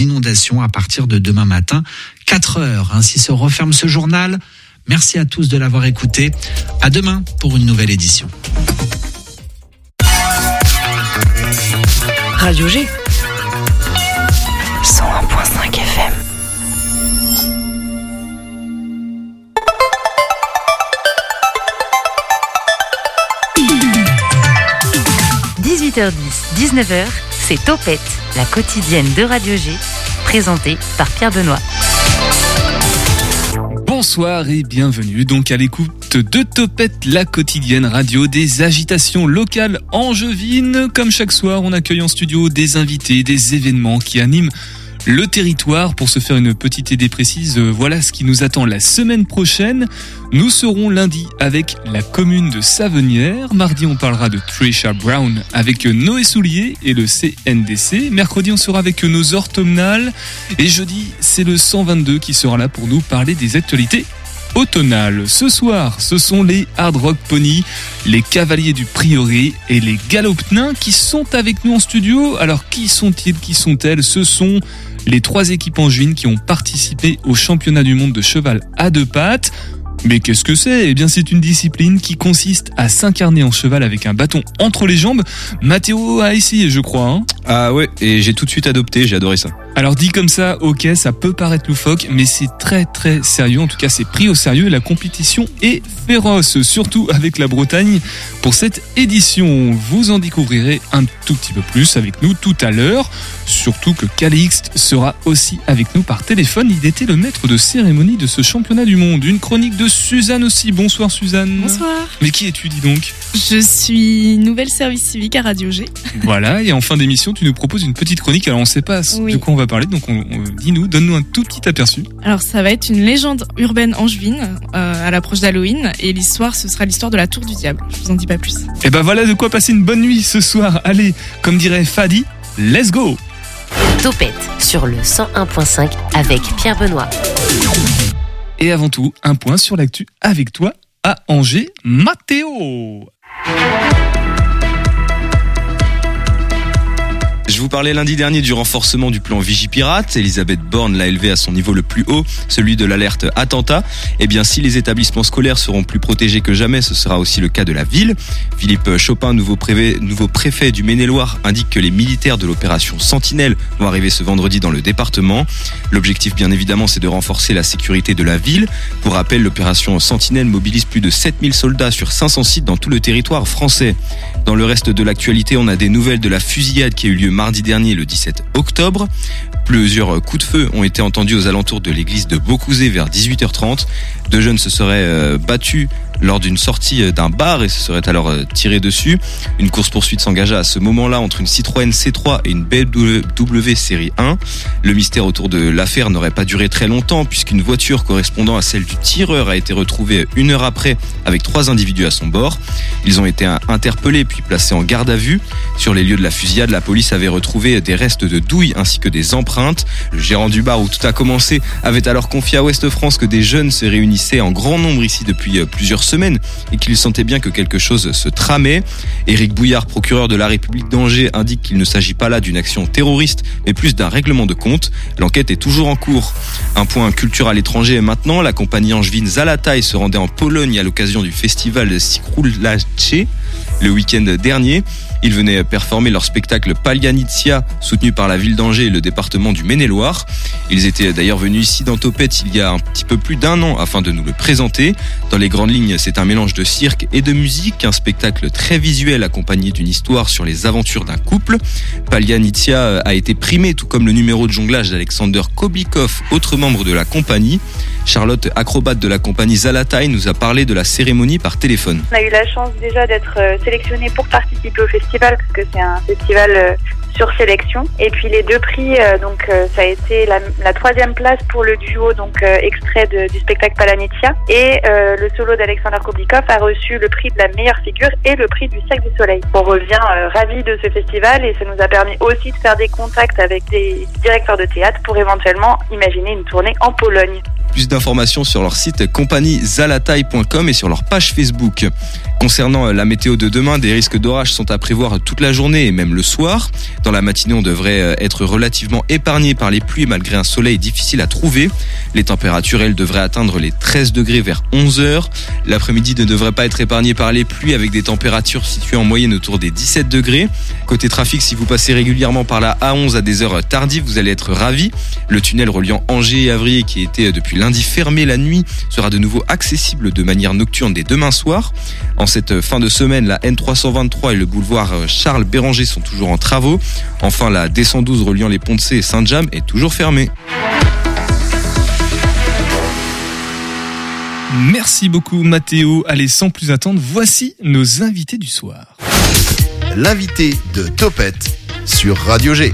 inondations à partir de demain matin, 4 heures. Ainsi se referme ce journal. Merci à tous de l'avoir écouté. À demain pour une nouvelle édition. Radio G. 101.5 FM. « 18h10, 19h, c'est Topette, la quotidienne de Radio G, présentée par Pierre Benoît. Bonsoir et bienvenue donc à l'écoute de Topette, la quotidienne radio des agitations locales angevines. Comme chaque soir, on accueille en studio des invités, des événements qui animent le territoire. Pour se faire une petite idée précise, euh, voilà ce qui nous attend la semaine prochaine. Nous serons lundi avec la commune de Savenière. Mardi, on parlera de Trisha Brown avec Noé Soulier et le CNDC. Mercredi, on sera avec nos orthomnales. Et jeudi, c'est le 122 qui sera là pour nous parler des actualités automnales. Ce soir, ce sont les Hard Rock Pony, les Cavaliers du Prieuré et les Galopnins qui sont avec nous en studio. Alors, qui sont-ils Qui sont-elles? Ce sont les trois équipes en juin qui ont participé au championnat du monde de cheval à deux pattes. Mais qu'est-ce que c'est? Eh bien, c'est une discipline qui consiste à s'incarner en cheval avec un bâton entre les jambes. Mathéo a essayé, je crois. Hein ah ouais, et j'ai tout de suite adopté, j'ai adoré ça. Alors dit comme ça, ok, ça peut paraître loufoque, mais c'est très très sérieux. En tout cas, c'est pris au sérieux. La compétition est féroce, surtout avec la Bretagne. Pour cette édition, vous en découvrirez un tout petit peu plus avec nous tout à l'heure. Surtout que Calixte sera aussi avec nous par téléphone. Il était le maître de cérémonie de ce championnat du monde. Une chronique de Suzanne aussi. Bonsoir Suzanne. Bonsoir. Mais qui es-tu, dis donc Je suis nouvelle service civique à Radio G. Voilà, et en fin d'émission, tu nous proposes une petite chronique. Alors on ne sait pas de quoi on va parler, donc on, dis-nous, donne-nous un tout petit aperçu. Alors ça va être une légende urbaine angevine euh, à l'approche d'Halloween, et l'histoire, ce sera l'histoire de la Tour du Diable. Je vous en dis pas plus. Et ben voilà de quoi passer une bonne nuit ce soir. Allez, comme dirait Fadi, let's go Topette sur le 101.5 avec Pierre Benoît. Et avant tout, un point sur l'actu avec toi à Angers, Mathéo. Vous parlais lundi dernier du renforcement du plan Vigipirate. Elisabeth Borne l'a élevé à son niveau le plus haut, celui de l'alerte attentat. Eh bien, si les établissements scolaires seront plus protégés que jamais, ce sera aussi le cas de la ville. Philippe Chopin, nouveau préfet, nouveau préfet du Maine-et-Loire, indique que les militaires de l'opération Sentinelle vont arriver ce vendredi dans le département. L'objectif, bien évidemment, c'est de renforcer la sécurité de la ville. Pour rappel, l'opération Sentinelle mobilise plus de 7000 soldats sur 500 sites dans tout le territoire français. Dans le reste de l'actualité, on a des nouvelles de la fusillade qui a eu lieu mardi dernier, le 17 octobre. Plusieurs coups de feu ont été entendus aux alentours de l'église de Beaucouzé vers 18h30. Deux jeunes se seraient euh, battus lors d'une sortie euh, d'un bar et se seraient alors euh, tirés dessus. Une course-poursuite s'engagea à ce moment-là entre une Citroën C3 et une BMW série 1. Le mystère autour de l'affaire n'aurait pas duré très longtemps puisqu'une voiture correspondant à celle du tireur a été retrouvée une heure après avec trois individus à son bord. Ils ont été interpellés puis placés en garde à vue. Sur les lieux de la fusillade, la police avait retrouvé des restes de douilles ainsi que des empreintes. Le gérant du bar où tout a commencé avait alors confié à Ouest France que des jeunes se réunissaient en grand nombre ici depuis euh, plusieurs et qu'il sentait bien que quelque chose se tramait. Éric Bouillard, procureur de la République d'Angers, indique qu'il ne s'agit pas là d'une action terroriste, mais plus d'un règlement de compte. L'enquête est toujours en cours. Un point culturel à l'étranger maintenant, la compagnie angevine Zalatai se rendait en Pologne à l'occasion du festival Sikrulache le week-end dernier. Ils venaient performer leur spectacle Palianitia, soutenu par la ville d'Angers et le département du Maine-et-Loire. Ils étaient d'ailleurs venus ici dans Topette il y a un petit peu plus d'un an afin de nous le présenter. Dans les grandes lignes, c'est un mélange de cirque et de musique, un spectacle très visuel accompagné d'une histoire sur les aventures d'un couple. Palianitia a été primé tout comme le numéro de jonglage d'Alexander Koblikov, autre membre de la compagnie. Charlotte, acrobate de la compagnie Zalatai, nous a parlé de la cérémonie par téléphone. On a eu la chance déjà d'être pour participer au festival, parce que c'est un festival euh, sur sélection. Et puis les deux prix, euh, donc ça a été la, troisième place pour le duo, donc extrait du spectacle Palanitia, et le solo d'Alexander Koblikov a reçu le prix de la meilleure figure et le prix du Sac du Soleil. On revient ravi de ce festival et ça nous a permis aussi de faire des contacts avec des directeurs de théâtre pour éventuellement imaginer une tournée en Pologne. Plus d'informations sur leur site compagniezalataille.com et sur leur page Facebook. Concernant euh, la météo de demain, des risques d'orage sont à prévoir toute la journée et même le soir. Dans la matinée, on devrait euh, être relativement épargné par les pluies malgré un soleil difficile à trouver. Les températures, elles, devraient atteindre les 13 degrés vers 11 heures. L'après-midi ne devrait pas être épargné par les pluies avec des températures situées en moyenne autour des 17 degrés. Côté trafic, si vous passez régulièrement par la A11 à des heures tardives, vous allez être ravi. Le tunnel reliant Angers et Avrier, qui était depuis lundi fermé la nuit, sera de nouveau accessible de manière nocturne dès demain soir. En cette fin de semaine, la N323 et le boulevard Charles Béranger sont toujours en travaux. Enfin, la D112 reliant les ponts de C et Saint-James est toujours fermée. Merci beaucoup Mathéo. Allez, sans plus attendre, voici nos invités du soir. L'invité de Topette sur Radio G.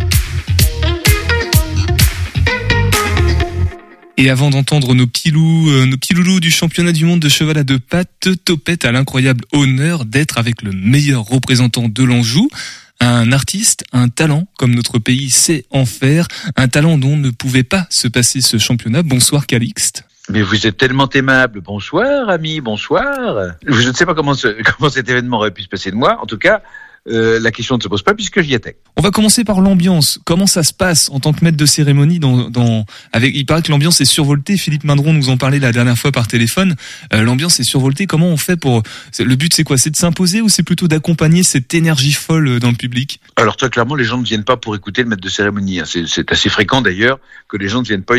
Et avant d'entendre nos petits loups, euh, nos petits loulous du championnat du monde de cheval à deux pattes, Topette a l'incroyable honneur d'être avec le meilleur représentant de l'Anjou, un artiste, un talent, comme notre pays sait en faire, un talent dont ne pouvait pas se passer ce championnat. Bonsoir Calixte. Mais vous êtes tellement aimable. Bonsoir, ami, bonsoir. Je ne sais pas comment, ce, comment cet événement aurait pu se passer de moi. En tout cas, euh, la question ne se pose pas puisque j'y étais. On va commencer par l'ambiance. Comment ça se passe en tant que maître de cérémonie dans, dans avec il paraît que l'ambiance est survoltée. Philippe Mindron nous en parlait la dernière fois par téléphone. Euh, l'ambiance est survoltée. Comment on fait pour le but c'est quoi? C'est de s'imposer ou c'est plutôt d'accompagner cette énergie folle euh, dans le public? Alors très clairement, les gens ne viennent pas pour écouter le maître de cérémonie. Hein. C'est assez fréquent d'ailleurs que les gens ne viennent pas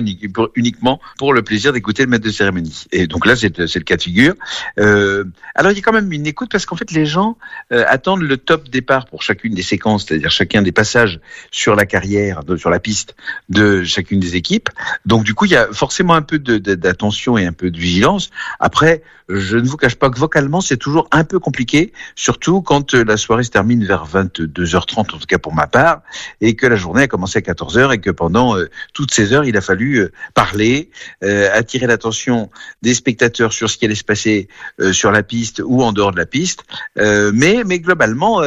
uniquement pour le plaisir d'écouter le maître de cérémonie. Et donc là, c'est le cas de figure. Euh, alors il y a quand même une écoute parce qu'en fait les gens attendent le top départ pour chacune des séquences, c'est-à-dire chacun des passages sur la carrière, de, sur la piste de chacune des équipes. Donc du coup, il y a forcément un peu d'attention et un peu de vigilance. Après, je ne vous cache pas que vocalement, c'est toujours un peu compliqué, surtout quand euh, la soirée se termine vers 22h30, en tout cas pour ma part, et que la journée a commencé à 14h et que pendant euh, toutes ces heures, il a fallu euh, parler, attirer l'attention des spectateurs sur ce qui allait se passer sur la piste ou en dehors de la piste. mais, mais globalement,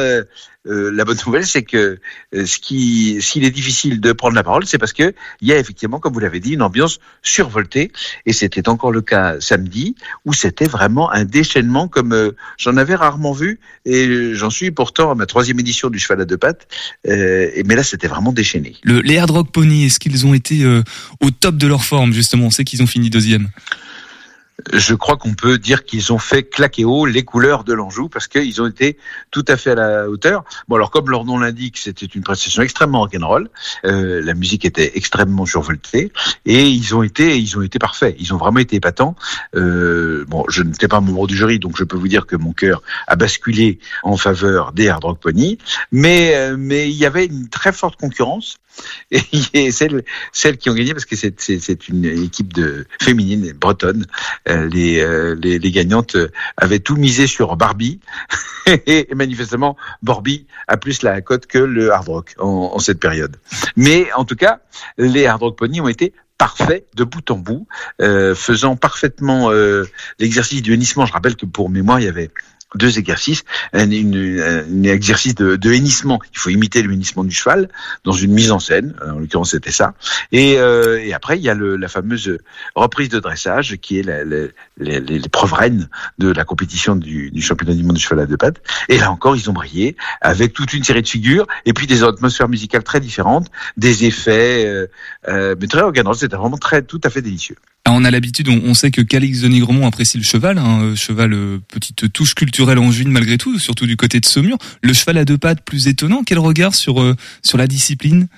euh, la bonne nouvelle, c'est que euh, s'il est difficile de prendre la parole, c'est parce que il y a effectivement, comme vous l'avez dit, une ambiance survoltée. Et c'était encore le cas samedi, où c'était vraiment un déchaînement comme euh, j'en avais rarement vu. Et j'en suis pourtant à ma troisième édition du cheval à deux pattes. mais là, c'était vraiment déchaîné. Le, les Hard Rock Pony, est-ce qu'ils ont été au top de leur forme justement? On sait qu'ils ont fini deuxième je crois qu'on peut dire qu'ils ont fait claquer haut les couleurs de l'Anjou parce qu'ils ont été tout à fait à la hauteur. Bon alors comme leur nom l'indique, c'était une prestation extrêmement rock'n'roll. Euh, la musique était extrêmement survoltée et ils ont été ils ont été parfaits. Ils ont vraiment été épatants. Euh, bon, je n'étais pas membre du jury donc je peux vous dire que mon cœur a basculé en faveur des Hard Rock Pony, mais euh, mais il y avait une très forte concurrence et celles, qui ont gagné parce que c'est une équipe de féminine bretonne. Euh, les, euh, les, les, gagnantes avaient tout misé sur Barbie et manifestement Barbie a plus la cote que le hard rock en, cette période. Mais en tout cas, les hard rock pony ont été parfaits de bout en bout, euh, faisant parfaitement l'exercice du hennissement. Je rappelle que pour mémoire, il y avait deux exercices, un, exercice de, de, hennissement. Il faut imiter le hennissement du cheval dans une mise en scène. En l'occurrence, c'était ça. Et, euh, et, après, il y a le, la fameuse reprise de dressage qui est l'épreuve reine de la compétition du, championnat du monde du cheval à deux pattes. Et là encore, ils ont brillé avec toute une série de figures et puis des atmosphères musicales très différentes, des effets, euh, euh, mais très organisés. C'était vraiment très, tout à fait délicieux. Ah, on a l'habitude, on, sait que Calix de Nigremont apprécie le cheval, hein, euh, cheval euh, petite touche culturelle en juin malgré tout, surtout du côté de Saumur. Le cheval à deux pattes plus étonnant, quel regard sur euh, sur la discipline?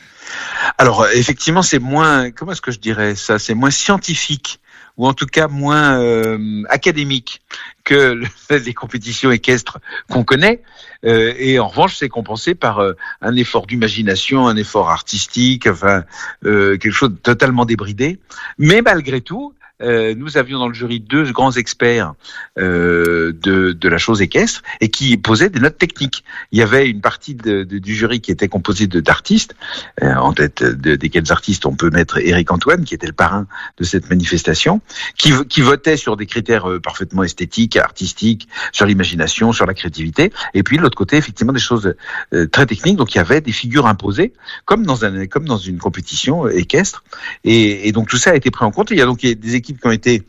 Alors effectivement, c'est moins, comment est-ce que je dirais ça, c'est moins scientifique ou en tout cas moins euh, académique que les compétitions équestres qu'on connaît. Euh, et en revanche, c'est compensé par euh, un effort d'imagination, un effort artistique, enfin quelque chose de totalement débridé. Mais malgré tout, euh, nous avions dans le jury deux grands experts euh, de, de, la chose équestre et qui posaient des notes techniques. Il y avait une partie de, de, du jury qui était composée d'artistes, euh, en tête de, desquels artistes on peut mettre Éric Antoine, qui était le parrain de cette manifestation, qui, qui votait sur des critères euh, parfaitement esthétiques, artistiques, sur l'imagination, sur la créativité, et puis de l'autre côté, effectivement, des choses euh, très techniques. Donc il y avait des figures imposées, comme dans, un, comme dans une compétition équestre, et, et donc tout ça a été pris en compte. il y a donc des équipes qui ont été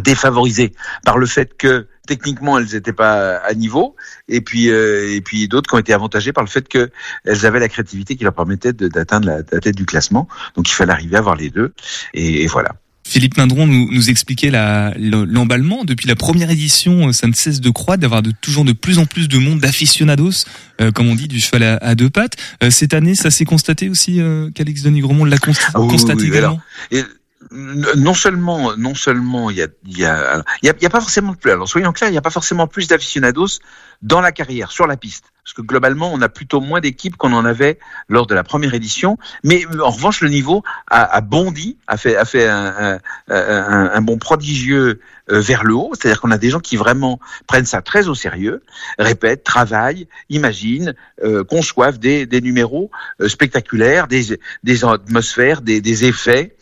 défavorisées par le fait que techniquement elles n'étaient pas à niveau, et puis euh, et puis d'autres qui ont été avantagées par le fait qu'elles avaient la créativité qui leur permettait d'atteindre la, la, tête du classement. Donc il fallait arriver à avoir les deux, et, et voilà. Philippe Lindron nous, nous expliquait l'emballement. Depuis la première édition, ça ne cesse de croître, d'avoir de, toujours de plus en plus de monde, d'aficionados, euh, comme on dit, du cheval à, à deux pattes. Euh, cette année, ça s'est constaté aussi euh, qu'Alex Denis Gromont l'a constaté Ah oui, oui, oui, également? Et non seulement, non seulement, il y a, il y a, il y a, pas forcément plus. Alors soyons clairs, il n'y a pas forcément plus d'aficionados dans la carrière, sur la piste, parce que globalement, on a plutôt moins d'équipes qu'on en avait lors de la première édition. Mais en revanche, le niveau a, bondi, a fait, a fait un, un, bond prodigieux euh, vers le haut. C'est-à-dire qu'on a des gens qui vraiment prennent ça très au sérieux, répètent, travaillent, imaginent, euh, conçoivent des, numéros euh, spectaculaires, des, atmosphères, des effets.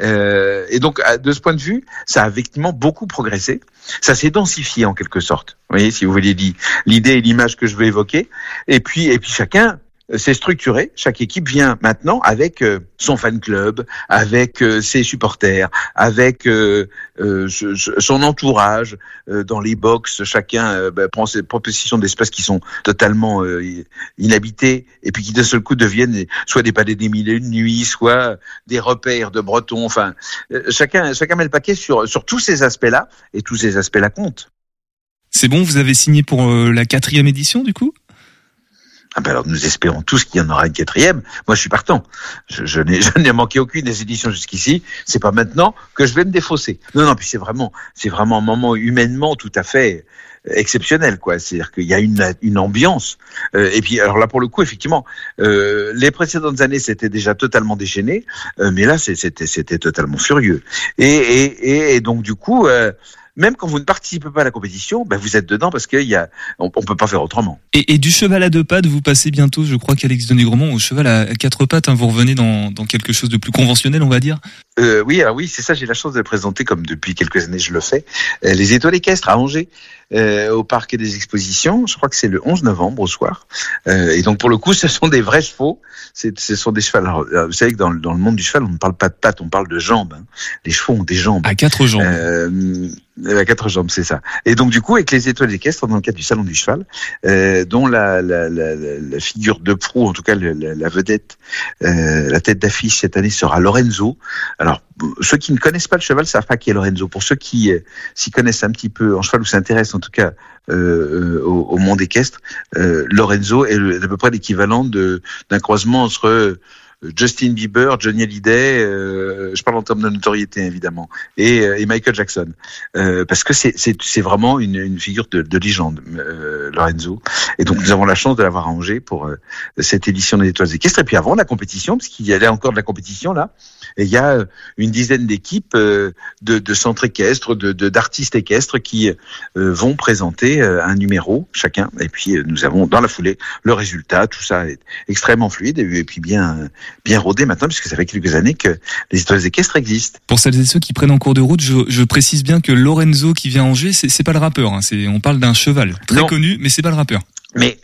Euh, et donc, de ce point de vue, ça a effectivement beaucoup progressé. Ça s'est densifié en quelque sorte. Vous voyez, si vous voulez l'idée et l'image que je veux évoquer. Et puis, et puis chacun c'est structuré. Chaque équipe vient maintenant avec euh, son fan club, avec euh, ses supporters, avec euh, son entourage dans les box. Chacun bah, prend ses propositions d'espace qui sont totalement inhabités et puis qui d'un seul coup deviennent soit des palais des mille et une nuits, soit des repères de Bretons. Enfin, chacun chacun met le paquet sur sur tous ces aspects-là et tous ces aspects-là comptent. C'est bon, vous avez signé pour la quatrième édition du coup? Ah ben alors nous espérons tous qu'il y en aura une quatrième. Moi je suis partant. Je, je n'ai manqué aucune des éditions jusqu'ici. C'est pas maintenant que je vais me défausser. Non non puis c'est vraiment c'est vraiment un moment humainement tout à fait exceptionnel quoi. C'est-à-dire qu'il y a une ambiance. Euh, et puis alors là pour le coup effectivement euh, les précédentes années c'était déjà totalement déchaîné, euh, mais là c'était totalement furieux. Et donc du coup euh, même quand vous ne participez pas à la compétition, ben vous êtes dedans parce qu'il y a, on, on, peut pas faire autrement. Et, et, du cheval à deux pattes, vous passez bientôt, je crois qu'Alex Denis-Gromont, au cheval à quatre pattes, hein, vous revenez dans, dans, quelque chose de plus conventionnel, on va dire? Euh, oui, alors oui, c'est ça, j'ai la chance de le présenter comme depuis quelques années je le fais. Euh, les étoiles équestres à Angers, euh, au parc des expositions. Je crois que c'est le 11 novembre au soir. Euh, et donc pour le coup, ce sont des vrais chevaux. Ce sont des chevaux. Alors, vous savez que dans, dans, le monde du cheval, on ne parle pas de pattes, on parle de jambes. Hein. Les chevaux ont des jambes. À quatre jambes. Euh, à quatre jambes, c'est ça. Et donc du coup, avec les étoiles équestres, dans le cadre du salon du cheval, euh, dont la, la, la, la, figure de proue, en tout cas la, vedette, euh, la tête d'affiche cette année sera Lorenzo. Alors ceux qui ne connaissent pas le cheval savent pas qui est Lorenzo. Pour ceux qui euh, s'y connaissent un petit peu en cheval ou s'intéressent en tout cas euh, au, au, monde équestre, euh, Lorenzo est, à peu près l'équivalent d'un croisement entre Justin Bieber, Johnny Hallyday, euh, je parle en termes de notoriété évidemment, et, et Michael Jackson, euh, parce que c'est vraiment une, une, figure de, de légende, euh, Lorenzo. Et donc nous avons la chance de l'avoir à Angers pour cette édition des Étoiles équestres. Et puis avant la compétition, parce qu'il y avait encore de la compétition là, et il y a une dizaine d'équipes de, de centres équestres, de d'artistes équestres qui vont présenter un numéro chacun. Et puis nous avons dans la foulée le résultat. Tout ça est extrêmement fluide et puis bien bien rodé maintenant, puisque ça fait quelques années que les étoiles équestres existent. Pour celles et ceux qui prennent en cours de route, je, je précise bien que Lorenzo qui vient à Angers, c'est pas le rappeur. Hein, on parle d'un cheval très non. connu, mais c'est pas le rappeur. Mais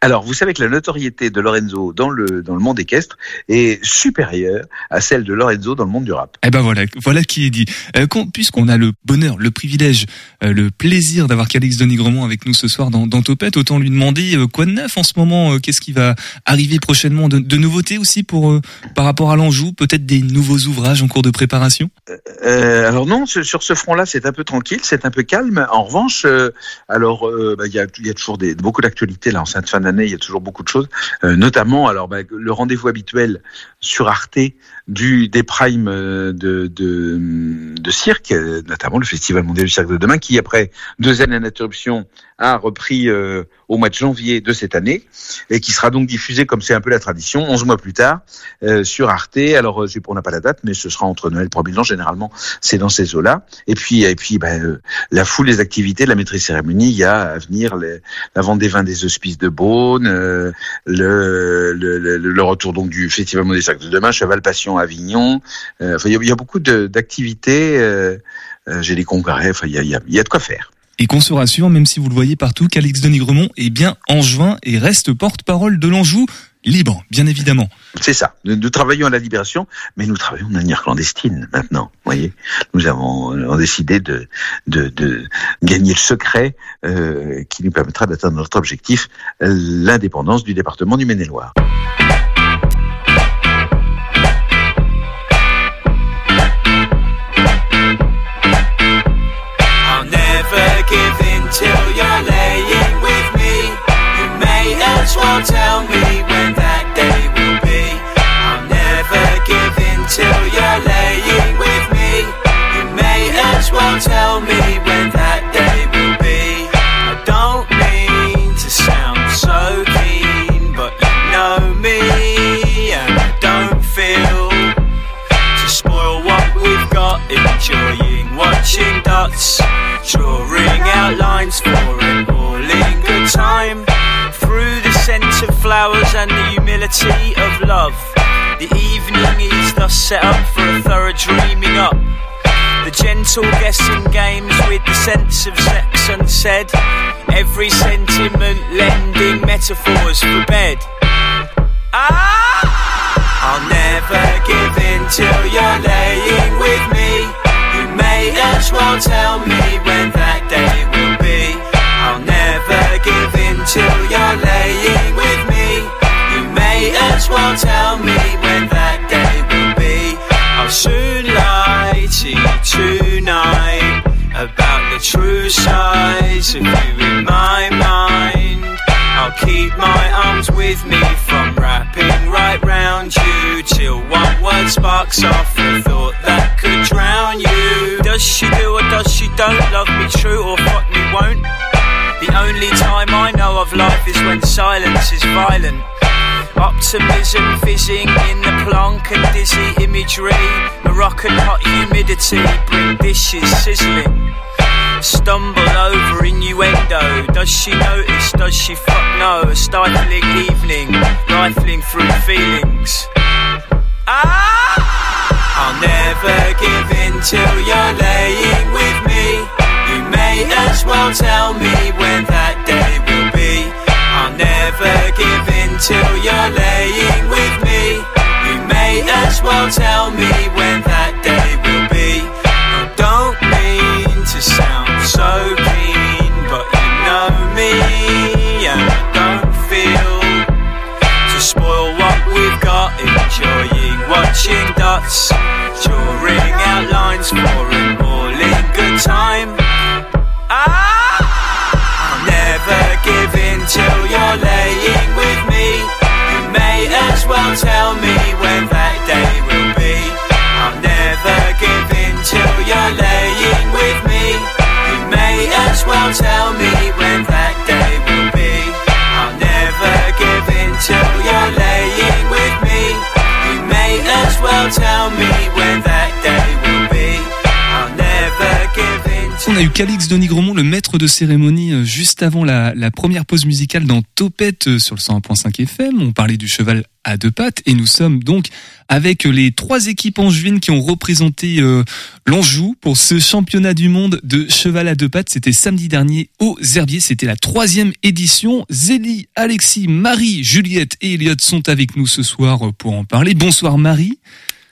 alors, vous savez que la notoriété de Lorenzo dans le dans le monde équestre est supérieure à celle de Lorenzo dans le monde du rap. Eh ben voilà, voilà qui est dit. Euh, Puisqu'on a le bonheur, le privilège, euh, le plaisir d'avoir Calix Denigremont avec nous ce soir dans, dans Topette, autant lui demander euh, quoi de neuf en ce moment, qu'est-ce qui va arriver prochainement, de, de nouveautés aussi pour par rapport à l'Anjou, peut-être des nouveaux ouvrages en cours de préparation? alors non, sur ce front-là, c'est un peu tranquille, c'est un peu calme. En revanche, alors bah, il bah, y, a, y a toujours des, beaucoup d'actualités là en cette fin il y a toujours beaucoup de choses, euh, notamment alors bah, le rendez-vous habituel sur Arte du des primes de, de, de cirque, notamment le Festival mondial du cirque de demain, qui après deux années d'interruption a repris euh, au mois de janvier de cette année et qui sera donc diffusé comme c'est un peu la tradition 11 mois plus tard euh, sur Arte. Alors c'est on n'a pas la date, mais ce sera entre Noël et 3 ans généralement. C'est dans ces eaux-là. Et puis et puis ben, la foule des activités, la maîtrise cérémonie, il y a à venir les, la vente des vins des hospices de Beaune, euh, le, le, le, le, retour donc du Festival mondial de demain, Cheval Passion Avignon. Euh, enfin, il y, a, il y a beaucoup d'activités. Euh, J'ai des congrès. Enfin, il y a, il y a, il y a de quoi faire. Et qu'on se rassure, même si vous le voyez partout, qu'Alex Denigremont est bien angevin et reste porte-parole de l'Anjou. libre, bien évidemment. C'est ça. Nous, nous travaillons à la libération, mais nous travaillons de manière clandestine maintenant. Vous voyez, nous avons, avons décidé de, de, de gagner le secret euh, qui nous permettra d'atteindre notre objectif, euh, l'indépendance du département du Maine-et-Loire. Give in till you're laying with me. You may as well tell me when that day will be. I'll never give in till you're laying with me. You may as well tell me when that day will be. I don't mean to sound so keen, but you know me, and I don't feel to spoil what we've got. Enjoying watching dots, drawing out lines for an all-in good time. Through the scent of flowers and the humility of love, the evening is thus set up for a thorough dreaming up. The gentle guessing games with the sense of sex unsaid. Every sentiment lending metaphors for bed. Ah! I'll never give in till you're laying with me. May as well tell me when that day will be. I'll never give in till you're laying with me. You may as well tell me when that day will be. I'll soon lie to you tonight about the true size of you in my mind. I'll keep my arms with me from wrapping right round you till one word sparks off Does she do or does she don't love me true or fuck me won't? The only time I know of life is when silence is violent. Optimism fizzing in the plonk and dizzy imagery. Moroccan hot humidity bring dishes sizzling. Stumble over innuendo. Does she notice? Does she fuck no? A stifling evening, rifling through feelings. Ah! I'll never give in till you're laying with me. You may as well tell me when that day will be. I'll never give in till you're laying with me. You may as well tell me On a eu Calix Denis Gromont, le maître de cérémonie, euh, juste avant la, la première pause musicale dans Topette euh, sur le 101.5 FM. On parlait du cheval à deux pattes et nous sommes donc avec les trois équipes angevines qui ont représenté euh, l'Anjou pour ce championnat du monde de cheval à deux pattes. C'était samedi dernier au Herbiers. C'était la troisième édition. Zélie, Alexis, Marie, Juliette et Elliot sont avec nous ce soir euh, pour en parler. Bonsoir Marie,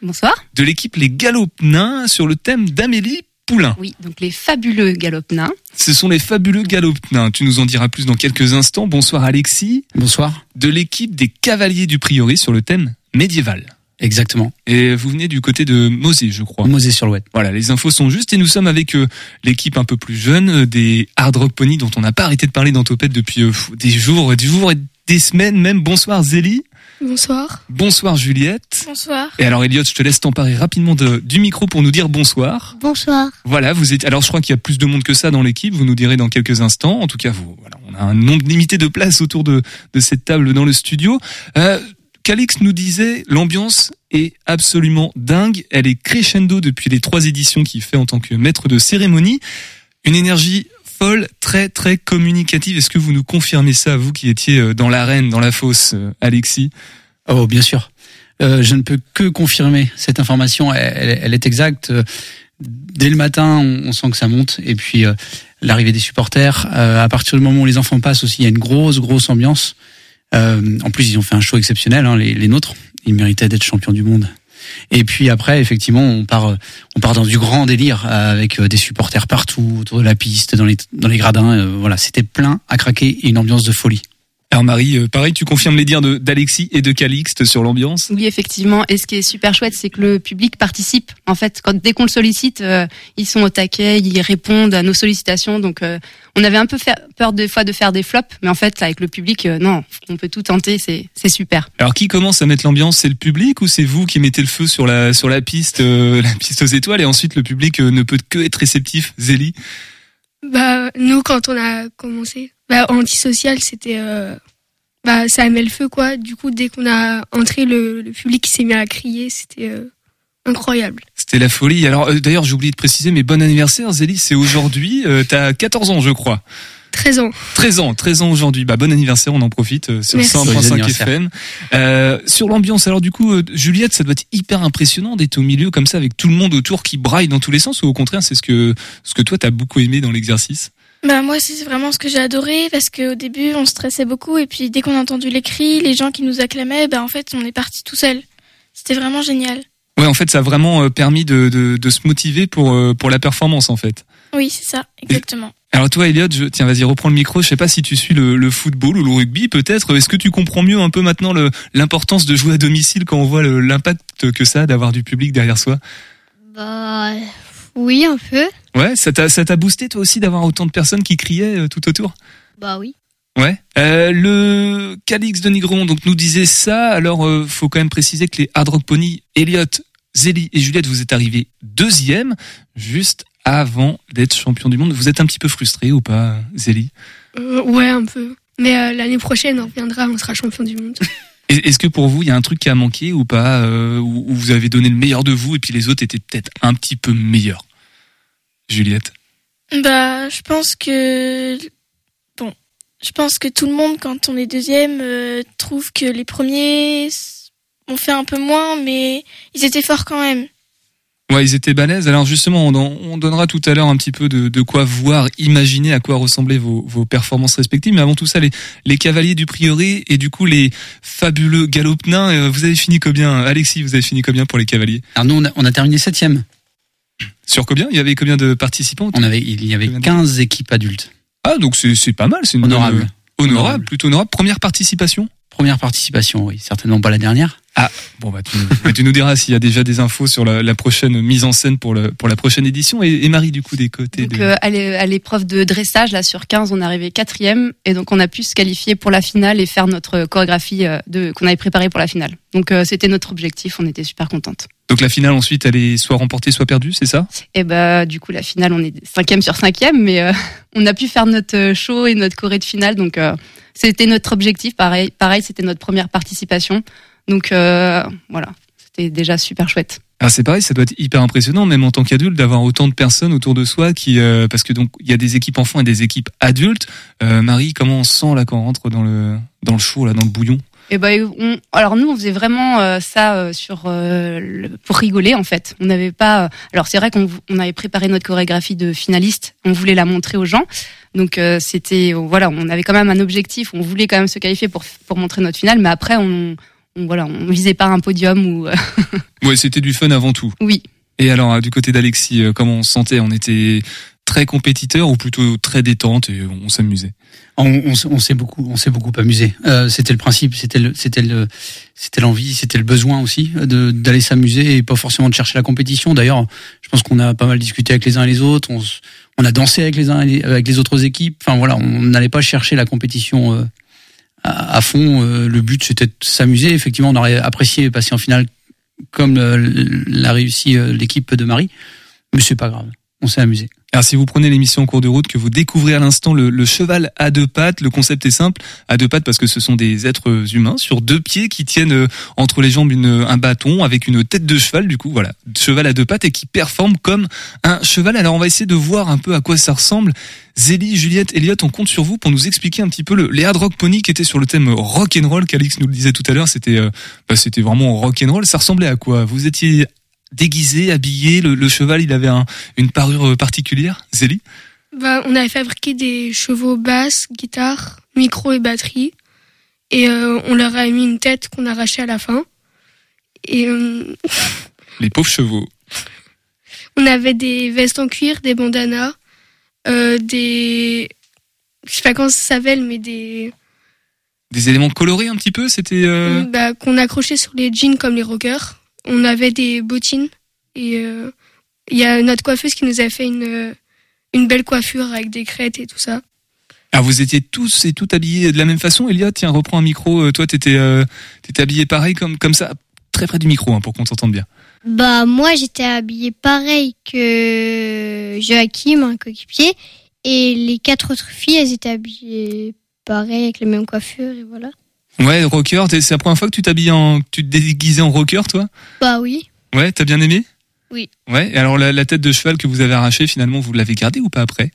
Bonsoir. de l'équipe Les Galopnins sur le thème d'Amélie Poulain. Oui, donc les fabuleux galopnins. Ce sont les fabuleux galopnins. Tu nous en diras plus dans quelques instants. Bonsoir Alexis. Bonsoir. De l'équipe des cavaliers du Prieuré sur le thème médiéval. Exactement. Et vous venez du côté de Mosée, je crois. Mosée-sur-Louette. Voilà, les infos sont justes et nous sommes avec euh, l'équipe un peu plus jeune euh, des Hard Rock Pony dont on n'a pas arrêté de parler dans Topette depuis euh, des jours, des jours et des semaines même. Bonsoir Zélie. Bonsoir. Bonsoir Juliette. Bonsoir. Et alors Elliot, je te laisse t'emparer rapidement de- du micro pour nous dire bonsoir. Bonsoir. Voilà, vous êtes. Alors, je crois qu'il y a plus de monde que ça dans l'équipe. Vous nous direz dans quelques instants. En tout cas, vous, voilà, on a un nombre limité de places autour de, de cette table dans le studio. Euh, Calix nous disait l'ambiance est absolument dingue. Elle est crescendo depuis les trois éditions qu'il fait en tant que maître de cérémonie. Une énergie folle, très très communicative. Est-ce que vous nous confirmez ça, vous qui étiez euh, dans l'arène, dans la fosse, euh, Alexis? Oh, bien sûr. Euh, je ne peux que confirmer cette information. Elle, est exacte. Euh, Dès le matin, on, sent que ça monte. Et puis, l'arrivée des supporters. à partir du moment où les enfants passent aussi, il y a une grosse, grosse ambiance. En plus, ils ont fait un show exceptionnel, hein, les nôtres. Ils méritaient d'être champions du monde. Et puis après, effectivement, on part, on part dans du grand délire euh, avec euh, des supporters partout autour de la piste, dans les, dans les gradins. euh, voilà, c'était plein à craquer et une ambiance de folie. Alors Marie, euh, pareil, tu confirmes les dires de- d'Alexis et de Calixte sur l'ambiance? Oui, effectivement. Et ce qui est super chouette, c'est que le public participe. En fait, quand dès qu'on le sollicite, euh, ils sont au taquet, ils répondent à nos sollicitations. Donc, euh, on avait un peu fait- peur des fois de faire des flops, mais en fait, avec le public, euh, non, on peut tout tenter. C'est c'est super. Alors qui commence à mettre l'ambiance? C'est le public ou c'est vous qui mettez le feu sur la sur la piste, euh, la piste aux étoiles et ensuite le public euh, ne peut que être réceptif? Zélie? Bah, nous, quand on a commencé, bah, antisocial, c'était. Euh, bah, ça aimait le feu, quoi. Du coup, dès qu'on a entré, le, le public s'est mis à crier. C'était euh, incroyable. C'était la folie. Alors euh, d'ailleurs j'ai oublié de préciser, mais bon anniversaire Zélie, c'est aujourd'hui. Euh, T'as 14 ans je crois. 13 ans. 13 ans, 13 ans aujourd'hui. Bah bon anniversaire, on en profite euh, sur Merci. 100.5 Joyeux anniversaire. FM. Euh, sur l'ambiance, alors du coup, euh, Juliette, ça doit être hyper impressionnant d'être au milieu comme ça avec tout le monde autour qui braille dans tous les sens ou au contraire, c'est ce que ce que toi t'as beaucoup aimé dans l'exercice? Bah moi c'est vraiment ce que j'ai adoré parce qu'au début on stressait beaucoup et puis dès qu'on a entendu les cris, les gens qui nous acclamaient, bah en fait on est parti tout seul. C'était vraiment génial. Ouais, en fait, ça a vraiment euh, permis de, de, de se motiver pour euh, pour la performance en fait. Oui c'est ça, exactement. Alors toi, Elliot, je, tiens, vas-y, reprends le micro. Je sais pas si tu suis le, le football ou le rugby, peut-être. Est-ce que tu comprends mieux un peu maintenant l'importance de jouer à domicile quand on voit l'impact que ça a d'avoir du public derrière soi? Bah, oui, un peu. Ouais, ça t'a ça t'a boosté toi aussi d'avoir autant de personnes qui criaient euh, tout autour? Bah oui. Ouais. Euh, le Calix de Nigron donc nous disait ça. Alors euh, faut quand même préciser que les Hard Rock Pony, Elliot, Zélie et Juliette, vous êtes arrivés deuxième, juste avant d'être champion du monde. Vous êtes un petit peu frustré ou pas, Zélie? Euh, ouais, un peu. Mais euh, l'année prochaine, on reviendra, on sera champion du monde. Est- Est-ce que pour vous, il y a un truc qui a manqué ou pas, euh, où où vous avez donné le meilleur de vous et puis les autres étaient peut-être un petit peu meilleurs? Juliette Bah je pense que bon, je pense que tout le monde quand on est deuxième euh, trouve que les premiers ont fait un peu moins mais ils étaient forts quand même. Ouais, ils étaient balèzes. Alors justement, on, donnera tout à l'heure un petit peu de, de quoi voir, imaginer à quoi ressemblaient vos, vos performances respectives. Mais avant tout ça, les, les cavaliers du prieuré et du coup les fabuleux galopnins, euh, vous avez fini combien Alexis, vous avez fini combien pour les cavaliers? Alors nous, on a, on a terminé septième. Sur combien? Il y avait combien de participants? On avait, il y avait 15 équipes adultes. Ah, donc c'est pas mal, c'est une Honorable. bonne- honorable, plutôt honorable. Première participation? Première participation, oui, certainement pas la dernière. Ah, bon bah tu, tu nous diras s'il y a déjà des infos sur la, la prochaine mise en scène pour, le, pour la prochaine édition. Et, et Marie, du coup, des côtés Donc de... euh, à l'é- à l'épreuve de dressage, là sur 15, on est arrivé quatrième et donc on a pu se qualifier pour la finale et faire notre chorégraphie euh, de qu'on avait préparée pour la finale. Donc euh, c'était notre objectif, on était super contente. Donc la finale ensuite, elle est soit remportée, soit perdue, c'est ça? Et bah du coup la finale, on est cinquième sur cinquième, mais euh, on a pu faire notre euh, show et notre choré de finale, donc euh, c'était notre objectif. Pareil, pareil, c'était notre première participation, donc euh, voilà, c'était déjà super chouette. Alors c'est pareil, ça doit être hyper impressionnant, même en tant qu'adulte, d'avoir autant de personnes autour de soi qui, parce que donc il y a des équipes enfants et des équipes adultes. Marie, comment on se sent là quand on rentre dans le dans le show là, dans le bouillon? Et ben, on, alors nous, on faisait vraiment euh, ça euh, sur euh, le- pour rigoler en fait. On n'avait pas. alors c'est vrai qu'on on avait préparé notre chorégraphie de finaliste. On voulait la montrer aux gens. Donc euh, c'était voilà, on avait quand même un objectif. On voulait quand même se qualifier pour pour montrer notre finale. Mais après, on, on voilà, on visait pas un podium ou. euh, Ouais, c'était du fun avant tout. oui. Et alors, euh, du côté d'Alexis, euh, comment on se sentait? On était très compétiteur ou plutôt très détente et on s'amusait On, s'est beaucoup, on s'est beaucoup amusé. Euh, c'était le principe, c'était le, c'était le, c'était l'envie, c'était le besoin aussi de d'aller s'amuser et pas forcément de chercher la compétition. D'ailleurs, je pense qu'on a pas mal discuté avec les uns et les autres. On, a dansé avec les uns et avec les autres équipes. Enfin voilà, on n'allait pas chercher la compétition euh, à, fond. Euh, le but c'était de s'amuser. Effectivement, on aurait apprécié passer en finale comme l'a réussi l'équipe de Marie, mais c'est pas grave. On s'est amusé. Alors si vous prenez l'émission en cours de route, que vous découvrez à l'instant le, cheval à deux pattes, le concept est simple, à deux pattes parce que ce sont des êtres humains sur deux pieds qui tiennent euh, entre les jambes un bâton avec une tête de cheval, du coup voilà, cheval à deux pattes et qui performe comme un cheval. Alors on va essayer de voir un peu à quoi ça ressemble. Zélie, Juliette, Elliot, on compte sur vous pour nous expliquer un petit peu le, les hard rock pony qui étaient sur le thème rock and roll, qu'Alix nous le disait tout à l'heure, c'était euh, bah, c'était vraiment rock and roll. Ça ressemblait à quoi? Vous étiez déguisé, habillé, le, le cheval il avait un, une parure euh, particulière, Zélie? Bah, on avait fabriqué des chevaux basses, guitare, micro et batterie. et euh, on leur a mis une tête qu'on arrachait à la fin. Et euh, Les pauvres chevaux. on avait des vestes en cuir, des bandanas, euh, des je sais pas comment ça s'appelle, mais des Des éléments colorés un petit peu, c'était. bah, qu'on accrochait sur les jeans comme les rockers. On avait des bottines et euh, il y a notre coiffeuse qui nous a fait une euh, une belle coiffure avec des crêtes et tout ça. Ah, vous étiez tous et toutes habillés de la même façon. Elia, tiens, reprends un micro. Euh, Toi, t'étais, euh, t'étais habillé pareil comme comme ça, très près du micro, hein, pour qu'on t'entende bien. Bah moi j'étais habillée pareil que Joachim, un coéquipier, et les quatre autres filles elles étaient habillées pareil avec les mêmes coiffures et voilà. Ouais, rocker. C'est la première fois que tu t'habilles en, tu te déguisais en rocker, toi? Bah oui, Ouais, t'as bien aimé? Oui, Ouais. Et alors la, la tête de cheval que vous avez arrachée, finalement, vous l'avez gardée ou pas après?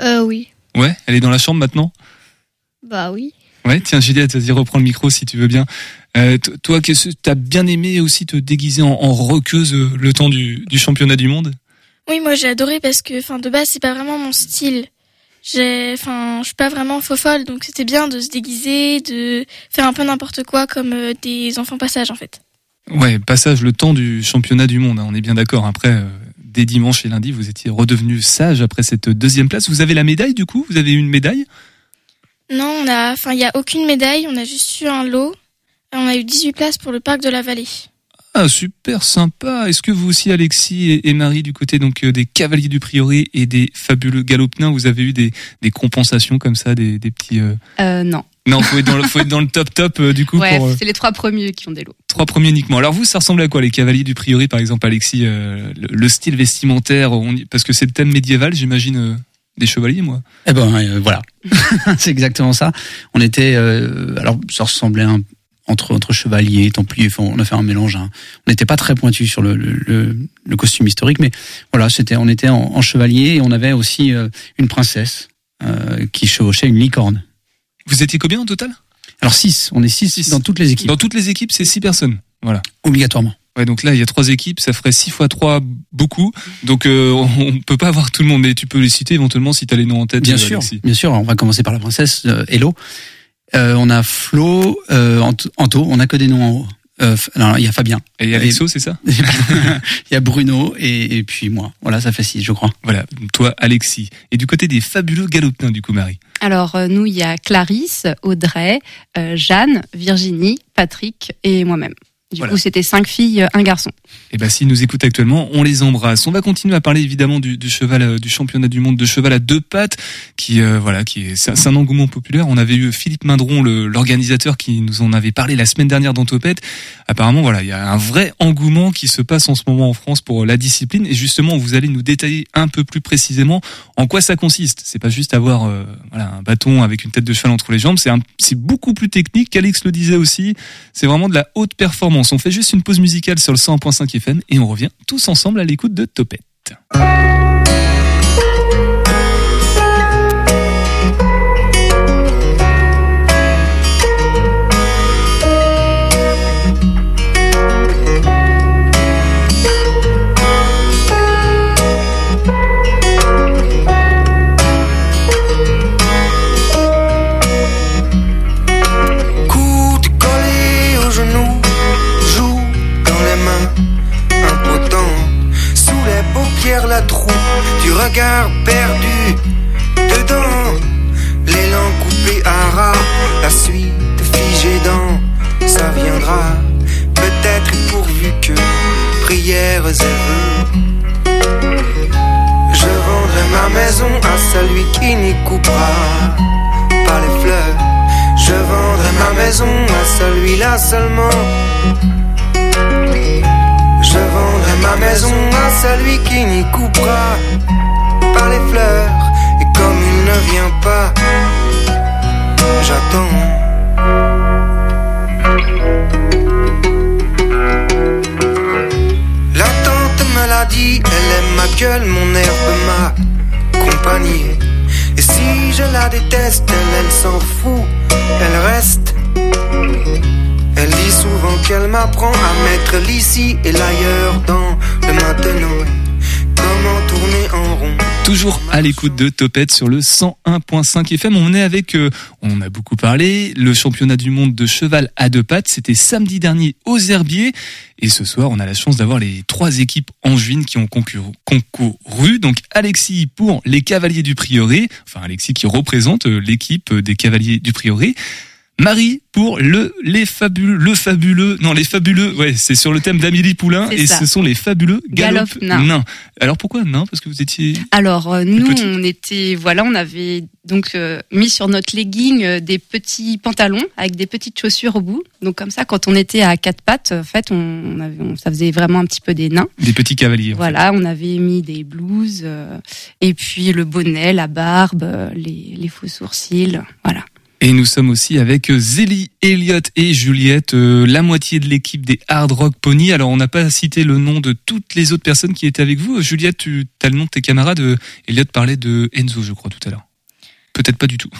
Euh oui, Ouais, elle est dans la chambre maintenant? bah oui. Ouais, tiens Juliette, vas-y reprends le micro si tu veux bien. Euh, toi, qu'est-ce que t'as bien aimé aussi te déguiser en, en roqueuse euh, le temps du, du championnat du monde? Oui, moi j'ai adoré parce que, enfin, de base c'est pas vraiment mon style. J'ai, enfin, je suis pas vraiment faux folle, donc c'était bien de se déguiser, de faire un peu n'importe quoi comme euh, des enfants passage en fait. Ouais, passage le temps du championnat du monde. hein, on est bien d'accord. Après, euh, dès dimanche et lundi, vous étiez redevenu sage après cette deuxième place. Vous avez la médaille du coup? Vous avez eu une médaille? Non, on a, enfin, il y a aucune médaille, on a juste eu un lot. On a eu 18 places pour le parc de la Vallée. Ah, super sympa. Est-ce que vous aussi, Alexis et, et Marie, du côté donc euh, des cavaliers du Prieuré et des fabuleux galopins, vous avez eu des, des compensations comme ça, des, des petits. euh, Euh, non. Non, faut être dans le, faut être dans le top top euh, du coup Ouais, pour euh, c'est les trois premiers qui ont des lots. trois premiers uniquement. Alors vous, ça ressemble à quoi les cavaliers du Prieuré, par exemple, Alexis euh, le, le style vestimentaire, on y- parce que c'est le thème médiéval, j'imagine. euh, des chevaliers, moi. Eh ben euh, voilà, c'est exactement ça. On était, euh, alors ça ressemblait un, entre entre chevaliers, templiers. enfin, on a fait un mélange. hein. On n'était pas très pointu sur le, le, le- le costume historique, mais voilà, c'était, on était en, en chevalier et on avait aussi euh, une princesse euh, qui chevauchait une licorne. Vous étiez combien au total? Alors 6, on est 6 dans toutes les équipes. Dans toutes les équipes, c'est six personnes. Voilà. Obligatoirement. Ouais, donc là, il y a trois équipes, ça ferait 6 fois 3 beaucoup. Donc euh, on peut pas avoir tout le monde, mais tu peux les citer éventuellement si tu as les noms en tête. Bien euh, sûr, Alexis. bien sûr. On va commencer par la princesse euh, Hello. Euh, on a Flo, euh, Ant- Anto. On a que des noms en haut. Euh, il y a Fabien. Et il y a Alexo, c'est ça Il y a Bruno et, et puis moi. Voilà, ça fait six, je crois. Voilà, toi, Alexis. Et du côté des fabuleux galopins, du coup, Marie. Alors, euh, nous, il y a Clarisse, Audrey, euh, Jeanne, Virginie, Patrick et moi-même. Du Voilà. coup, c'était cinq filles, euh, un garçon. Et ben s'ils nous écoutent actuellement, on les embrasse. On va continuer à parler évidemment du, du cheval, euh, du championnat du monde de cheval à deux pattes, qui euh, voilà, qui est c'est un- engouement populaire. On avait eu Philippe Mindron, l'organisateur, qui nous en avait parlé la semaine dernière dans Topette. Apparemment, voilà, il y a un vrai engouement qui se passe en ce moment en France pour la discipline. Et justement, vous allez nous détailler un peu plus précisément en quoi ça consiste. C'est pas juste avoir euh, voilà un bâton avec une tête de cheval entre les jambes. C'est c'est beaucoup plus technique. Qu'Alex le disait aussi. C'est vraiment de la haute performance. On fait juste une pause musicale sur le 100.5 FM et on revient tous ensemble à l'écoute de Topette. L'écoute de Topette sur le 101.5 FM. On est avec, euh, on a beaucoup parlé, le championnat du monde de cheval à deux pattes. C'était samedi dernier aux Herbiers. Et ce soir, on a la chance d'avoir les trois équipes angevines qui ont concouru. Donc Alexis pour les Cavaliers du Prieuré, enfin Alexis qui représente euh, l'équipe des Cavaliers du Prieuré. Marie pour le les fabuleux le fabuleux non les fabuleux ouais c'est sur le thème d'Amélie Poulain et ça. ce sont les fabuleux galop Galop nain. Alors pourquoi nain parce que vous étiez Alors euh, nous, on était, voilà, on avait donc euh, mis sur notre legging euh, des petits pantalons avec des petites chaussures au bout. Donc comme ça, quand on était à quatre pattes, en fait, on, on avait, on- ça faisait vraiment un petit peu des nains. des petits cavaliers Voilà, on avait mis des blouses euh, et puis le bonnet, la barbe, euh, les, les faux sourcils, voilà. Et nous sommes aussi avec euh, Zélie, Elliot et Juliette, euh, la moitié de l'équipe des Hard Rock Pony. Alors, on n'a pas cité le nom de toutes les autres personnes qui étaient avec vous. Euh, Juliette, tu as le nom de tes camarades. Elliot parlait de Enzo, je crois, tout à l'heure. Peut-être pas du tout.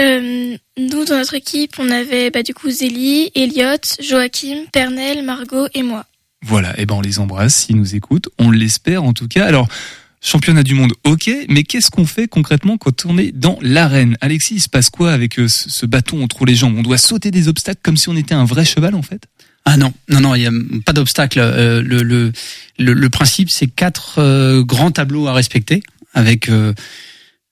Euh, nous, dans notre équipe, on avait bah, du coup Zélie, Elliot, Joachim, Pernel, Margot et moi. Voilà, et ben on les embrasse s'ils nous écoutent. On l'espère en tout cas. Alors, championnat du monde, ok, mais qu'est-ce qu'on fait concrètement quand on est dans l'arène? Alexis, il se passe quoi avec euh, ce bâton entre les jambes? On doit sauter des obstacles comme si on était un vrai cheval en fait? Ah non, non, non, il y a pas d'obstacle. Euh, le, le, le, le principe, c'est quatre euh, grands tableaux à respecter avec, euh,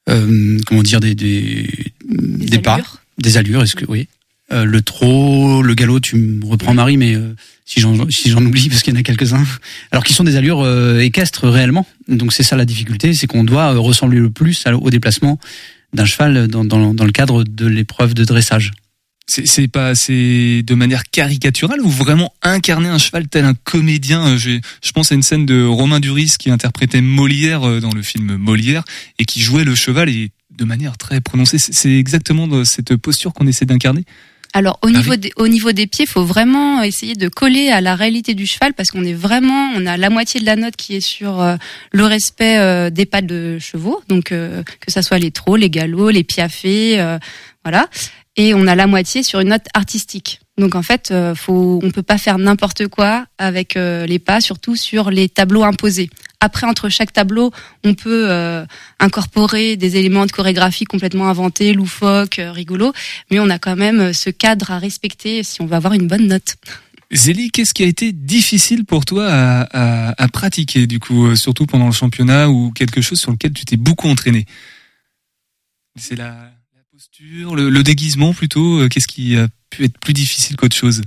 euh, comment dire, des, des, des, pas, allures. des allures. Est-ce que oui, Euh, le trot, le galop, tu me reprends Marie, mais euh, si j'en si j'en oublie parce qu'il y en a quelques-uns, alors qui sont des allures euh, équestres réellement. Donc c'est ça la difficulté, c'est qu'on doit euh, ressembler le plus au déplacement d'un cheval dans, dans, dans le cadre de l'épreuve de dressage. C'est pas c'est de manière caricaturale ou vraiment incarner un cheval tel un comédien. Euh, Je, je pense à une scène de Romain Duris qui interprétait Molière euh, dans le film Molière et qui jouait le cheval et de manière très prononcée. C'est- exactement cette posture qu'on essaie d'incarner. Alors au Ah niveau oui. des, au niveau des pieds, il faut vraiment essayer de coller à la réalité du cheval parce qu'on est vraiment, on a la moitié de la note qui est sur euh, le respect euh, des pas de chevaux, donc euh, que ça soit les trot, les galops, les piaffés, euh, voilà, et on a la moitié sur une note artistique. Donc en fait, faut, on peut pas faire n'importe quoi avec les pas, surtout sur les tableaux imposés. Après, entre chaque tableau, on peut euh, incorporer des éléments de chorégraphie complètement inventés, loufoques, euh, rigolos, mais on a quand même euh, ce cadre à respecter si on veut avoir une bonne note. Zélie, qu'est-ce qui a été difficile pour toi à, pratiquer, du coup, surtout pendant le championnat ou quelque chose sur lequel tu t'es beaucoup entraîné? C'est la, posture, le, déguisement plutôt. Qu'est-ce qui a pu être plus difficile qu'autre chose?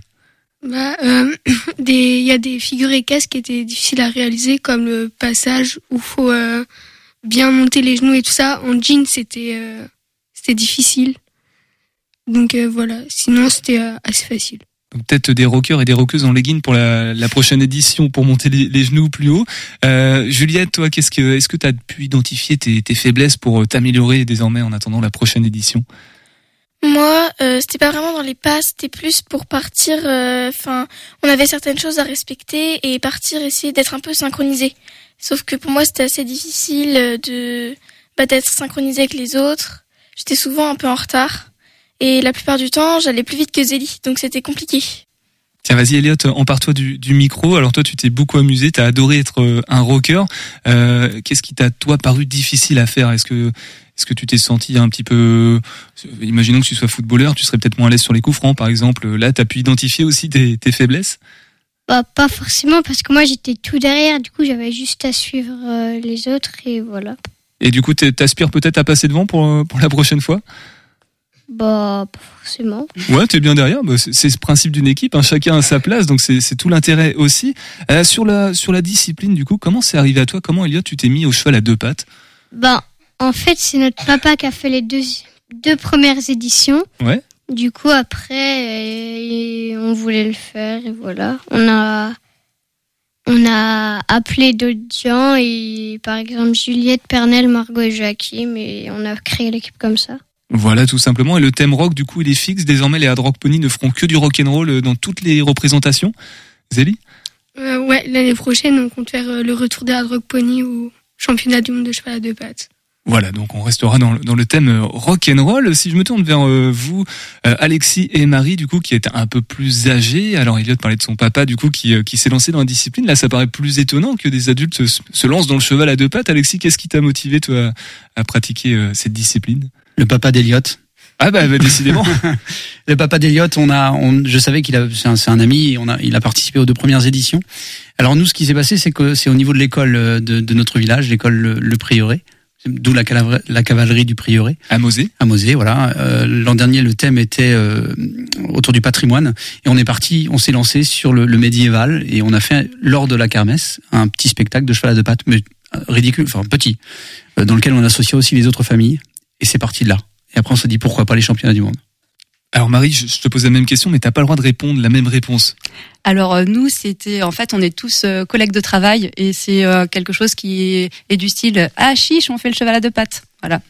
Bah, euh, il y a des figures équestres qui étaient difficiles à réaliser, comme le passage où faut euh, bien monter les genoux et tout ça. En jean, c'était euh, c'était difficile. Donc euh, voilà. Sinon, c'était euh, assez facile. Donc peut-être des rockers et des rockeuses en legging pour la, la prochaine édition pour monter les, genoux plus haut. Euh, Juliette, toi, qu'est-ce que, est-ce que tu as pu identifier tes, tes faiblesses pour t'améliorer désormais en attendant la prochaine édition? Moi, euh, c'était pas vraiment dans les pas, c'était plus pour partir. euh, Enfin, on avait certaines choses à respecter et partir essayer d'être un peu synchronisé. Sauf que pour moi, c'était assez difficile euh, de bah, d'être synchronisé avec les autres. J'étais souvent un peu en retard et la plupart du temps, j'allais plus vite que Zélie, donc c'était compliqué. Tiens, vas-y Elliot, empare-toi du, du micro. Alors toi, tu t'es beaucoup amusé, t'as adoré être euh, un rocker. Euh, Qu'est-ce qui t'a toi paru difficile à faire? Est-ce que est-ce que tu t'es senti un petit peu Imaginons que tu sois footballeur, tu serais peut-être moins à l'aise sur les coups francs, par exemple. Là, t'as pu identifier aussi tes, tes faiblesses? Bah, pas forcément, parce que moi j'étais tout derrière, du coup j'avais juste à suivre euh, les autres et voilà. Et du coup, t'aspires peut-être à passer devant pour euh, pour la prochaine fois? Bah, pas forcément. Ouais, t'es bien derrière. Bah, c'est ce principe d'une équipe. hein. Chacun a sa place, donc c'est c'est tout l'intérêt aussi. Euh, sur la sur la discipline, du coup, comment c'est arrivé à toi? Comment Elliot, tu t'es mis au cheval à deux pattes? Bah, en fait, c'est notre papa qui a fait les deux, deux premières éditions. Ouais. Du coup, après, euh, on voulait le faire et voilà. On a, on a appelé d'autres gens et par exemple Juliette, Pernel, Margot et Joachim et on a créé l'équipe comme ça. Voilà, tout simplement. Et le thème rock, du coup, il est fixe. Désormais, les Hard Rock Pony ne feront que du rock and roll euh, dans toutes les représentations. Zélie Euh, ouais, l'année prochaine, on compte faire euh, le retour des Hard Rock Pony au championnat du monde de cheval à deux pattes. Voilà, donc on restera dans, le- dans le thème euh, rock and roll. Si je me tourne vers euh, vous, euh, Alexis et Marie, du coup, qui est un peu plus âgés. Alors, Elliot parlait de son papa, du coup, qui, euh, qui s'est lancé dans la discipline. Là, ça paraît plus étonnant que des adultes se, se lancent dans le cheval à deux pattes. Alexis, qu'est-ce qui t'a motivé, toi, à, à pratiquer euh, cette discipline? Le papa d'Eliott. Ah bah, bah, décidément. le papa d'Eliott, on a, on, je savais qu'il a, c'est un, c'est un ami, et on a, il a participé aux deux premières éditions. Alors nous, ce qui s'est passé, c'est que c'est au niveau de l'école de, de notre village, l'école le, le Prieuré, d'où la, cavalerie du Prieuré. À Mosée. À Mosée, voilà. Euh, L'an dernier, le thème était euh, autour du patrimoine, et on est parti, on s'est lancé sur le, le médiéval, et on a fait lors de la kermesse un petit spectacle de cheval à deux pattes, mais euh, ridicule, enfin petit, euh, dans lequel on associait aussi les autres familles, et c'est parti de là. Et après, on s'est dit pourquoi pas les championnats du monde. Alors Marie, je, je te pose la même question, mais t'as pas le droit de répondre la même réponse. Alors euh, nous, c'était en fait, on est tous euh, collègues de travail et c'est euh, quelque chose qui est, du style ah chiche, on fait le cheval à deux pattes. Voilà.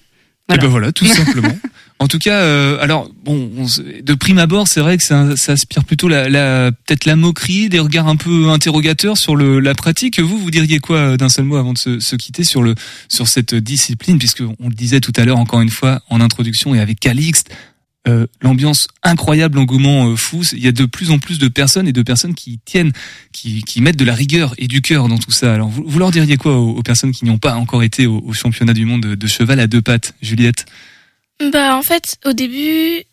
Et ben voilà, tout simplement. en tout cas, euh, alors bon, on de prime abord, c'est vrai que ça, ça aspire plutôt la, la peut-être la moquerie, des regards un peu interrogateurs sur le, la pratique. Vous, vous diriez quoi d'un seul mot avant de se, se quitter sur le sur cette discipline, puisque on le disait tout à l'heure encore une fois en introduction et avec Calixte. Euh, l'ambiance incroyable, l'engouement euh, fou. Il y a de plus en plus de personnes et de personnes qui tiennent, qui, qui mettent de la rigueur et du cœur dans tout ça. Alors, vous, leur diriez quoi aux, personnes qui n'y ont pas encore été au, championnat du monde de, de cheval à deux pattes, Juliette? Bah en fait, au début,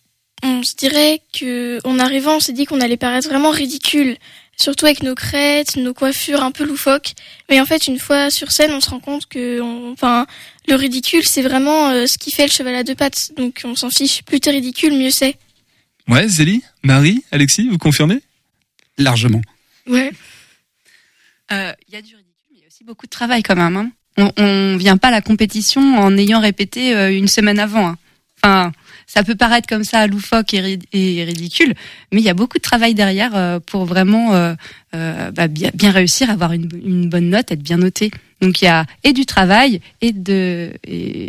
on se dirait que en arrivant, on s'est dit qu'on allait paraître vraiment ridicule, surtout avec nos crêtes, nos coiffures un peu loufoques. Mais en fait, une fois sur scène, on se rend compte que, on- enfin, le ridicule, c'est vraiment euh, ce qui fait le cheval à deux pattes. Donc on s'en fiche. Plus t'es ridicule, mieux c'est. Ouais, Zélie, Marie, Alexis, vous confirmez? Largement. Ouais. Euh, Il y a du ridicule, mais il y a aussi beaucoup de travail quand même. Hein. On, on vient pas à la compétition en ayant répété euh, une semaine avant. hein. Enfin, ça peut paraître comme ça loufoque et, ri- et ridicule, mais il y a beaucoup de travail derrière euh, pour vraiment euh, euh, bah, bien, bien réussir, avoir une, bonne note, être bien noté. Donc il y a et du travail et de et,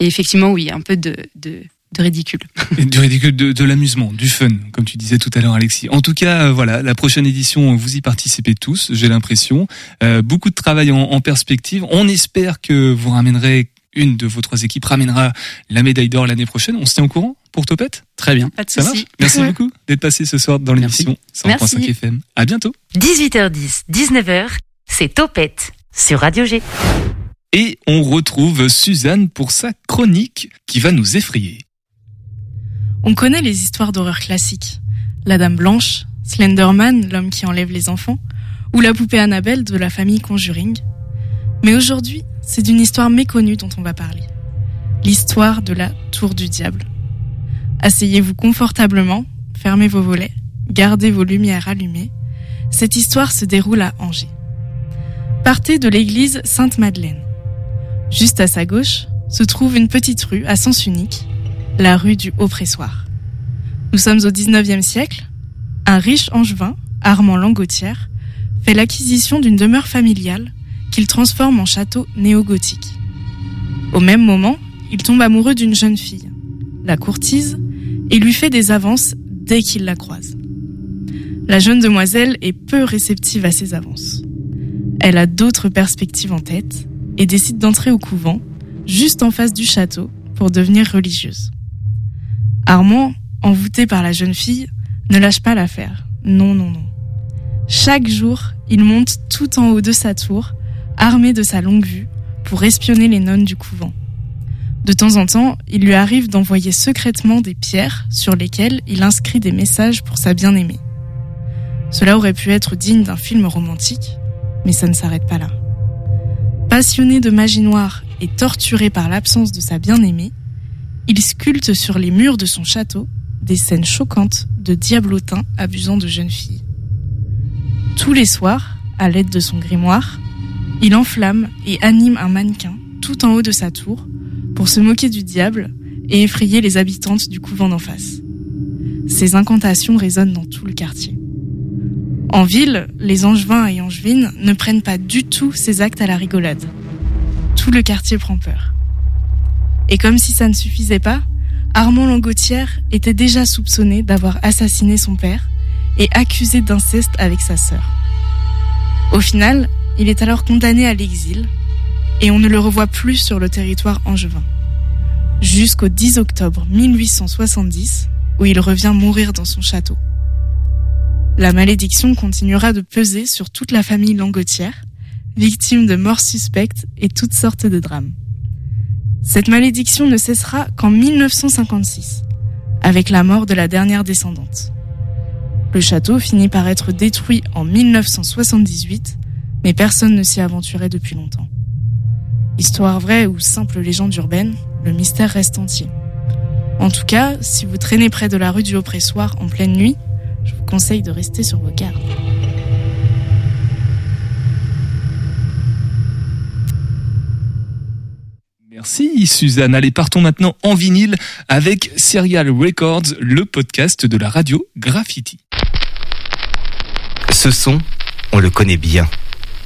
effectivement oui un peu de, de, de ridicule. Du ridicule, de, de l'amusement, du fun, comme tu disais tout à l'heure, Alexis. En tout cas, voilà, la prochaine édition, vous y participez tous, j'ai l'impression. Euh, beaucoup de travail en, en perspective. On espère que vous ramènerez une de vos trois équipes ramènera la médaille d'or l'année prochaine. On se tient au courant pour Topette? Très bien. Pas de Ça marche Merci beaucoup d'être passé ce soir dans l'émission 100.5 Merci. FM. À bientôt. 18h10, 19h, c'est Topette sur Radio G. Et on retrouve Suzanne pour sa chronique qui va nous effrayer. On connaît les histoires d'horreur classiques. La Dame Blanche, Slenderman, l'homme qui enlève les enfants, ou la poupée Annabelle de la famille Conjuring. Mais aujourd'hui, c'est d'une histoire méconnue dont on va parler. L'histoire de la Tour du Diable. Asseyez-vous confortablement, fermez vos volets, gardez vos lumières allumées. Cette histoire se déroule à Angers. Partez de l'église Sainte-Madeleine. Juste à sa gauche se trouve une petite rue à sens unique, la rue du Haut-Pressoir. Nous sommes au 19e siècle. Un riche angevin, Armand Langotière, fait l'acquisition d'une demeure familiale qu'il transforme en château néo-gothique. Au même moment, il tombe amoureux d'une jeune fille, la courtise, et lui fait des avances dès qu'il la croise. La jeune demoiselle est peu réceptive à ses avances. Elle a d'autres perspectives en tête et décide d'entrer au couvent, juste en face du château, pour devenir religieuse. Armand, envoûté par la jeune fille, ne lâche pas l'affaire. Non, non, non. Chaque jour, il monte tout en haut de sa tour, armé de sa longue vue, pour espionner les nonnes du couvent. De temps en temps, il lui arrive d'envoyer secrètement des pierres sur lesquelles il inscrit des messages pour sa bien-aimée. Cela aurait pu être digne d'un film romantique, mais ça ne s'arrête pas là. Passionné de magie noire et torturé par l'absence de sa bien-aimée, il sculpte sur les murs de son château des scènes choquantes de diablotins abusant de jeunes filles. Tous les soirs, à l'aide de son grimoire, il enflamme et anime un mannequin tout en haut de sa tour pour se moquer du diable et effrayer les habitantes du couvent d'en face. Ces incantations résonnent dans tout le quartier. En ville, les angevins et angevines ne prennent pas du tout ces actes à la rigolade. Tout le quartier prend peur. Et comme si ça ne suffisait pas, Armand Langotière était déjà soupçonné d'avoir assassiné son père et accusé d'inceste avec sa sœur. Au final, il est alors condamné à l'exil, et on ne le revoit plus sur le territoire angevin. Jusqu'au 10 octobre 1870, où il revient mourir dans son château. La malédiction continuera de peser sur toute la famille Langotière, victime de morts suspectes et toutes sortes de drames. Cette malédiction ne cessera qu'en 1956, avec la mort de la dernière descendante. Le château finit par être détruit en 1978, mais personne ne s'y aventurait depuis longtemps. Histoire vraie ou simple légende urbaine, le mystère reste entier. En tout cas, si vous traînez près de la rue du Haut-Pressoir en pleine nuit, je vous conseille de rester sur vos gardes. Merci Suzanne. Allez, partons maintenant en vinyle avec Serial Records, le podcast de la radio Graffiti. Ce son, on le connaît bien.